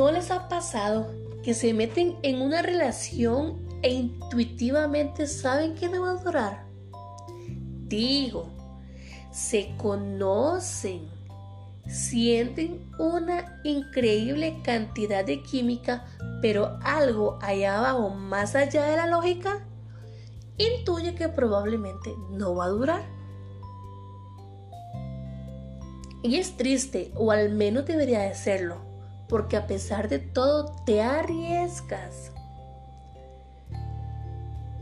¿No les ha pasado que se meten en una relación e intuitivamente saben que no va a durar? Digo, se conocen, sienten una increíble cantidad de química, pero algo allá abajo, más allá de la lógica, intuye que probablemente no va a durar. Y es triste, o al menos debería de serlo, porque a pesar de todo te arriesgas.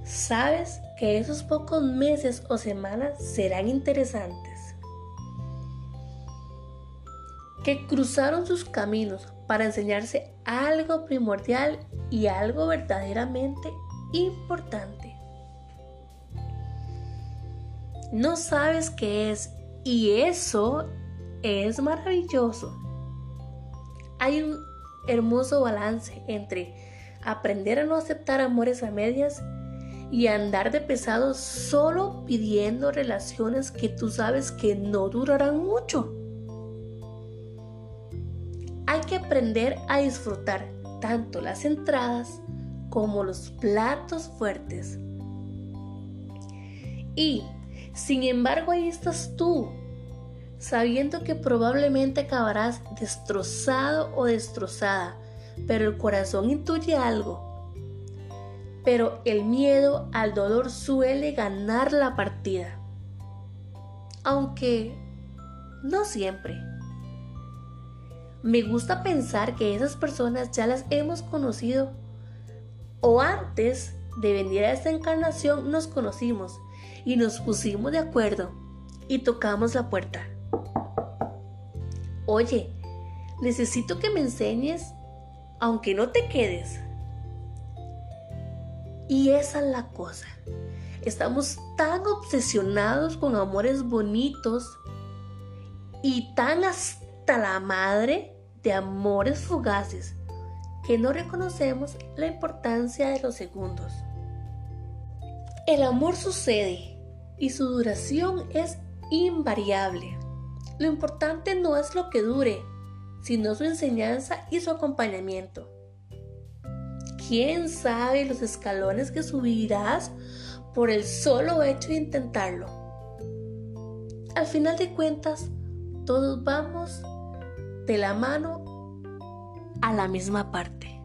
Sabes que esos pocos meses o semanas serán interesantes. Que cruzaron sus caminos para enseñarse algo primordial y algo verdaderamente importante. No sabes qué es y eso es maravilloso. Hay un hermoso balance entre aprender a no aceptar amores a medias y andar de pesado solo pidiendo relaciones que tú sabes que no durarán mucho. Hay que aprender a disfrutar tanto las entradas como los platos fuertes. Y, sin embargo, ahí estás tú, sabiendo que probablemente acabarás destrozado o destrozada, pero el corazón intuye algo pero el miedo al dolor suele ganar la partida. Aunque no siempre. Me gusta pensar que esas personas ya las hemos conocido o antes de venir a esta encarnación nos conocimos y nos pusimos de acuerdo y tocamos la puerta. Oye, necesito que me enseñes aunque no te quedes. Y esa es la cosa. Estamos tan obsesionados con amores bonitos y tan hasta la madre de amores fugaces que no reconocemos la importancia de los segundos. El amor sucede y su duración es invariable. Lo importante no es lo que dure, sino su enseñanza y su acompañamiento. ¿Quién sabe los escalones que subirás por el solo hecho de intentarlo? Al final de cuentas, todos vamos de la mano a la misma parte.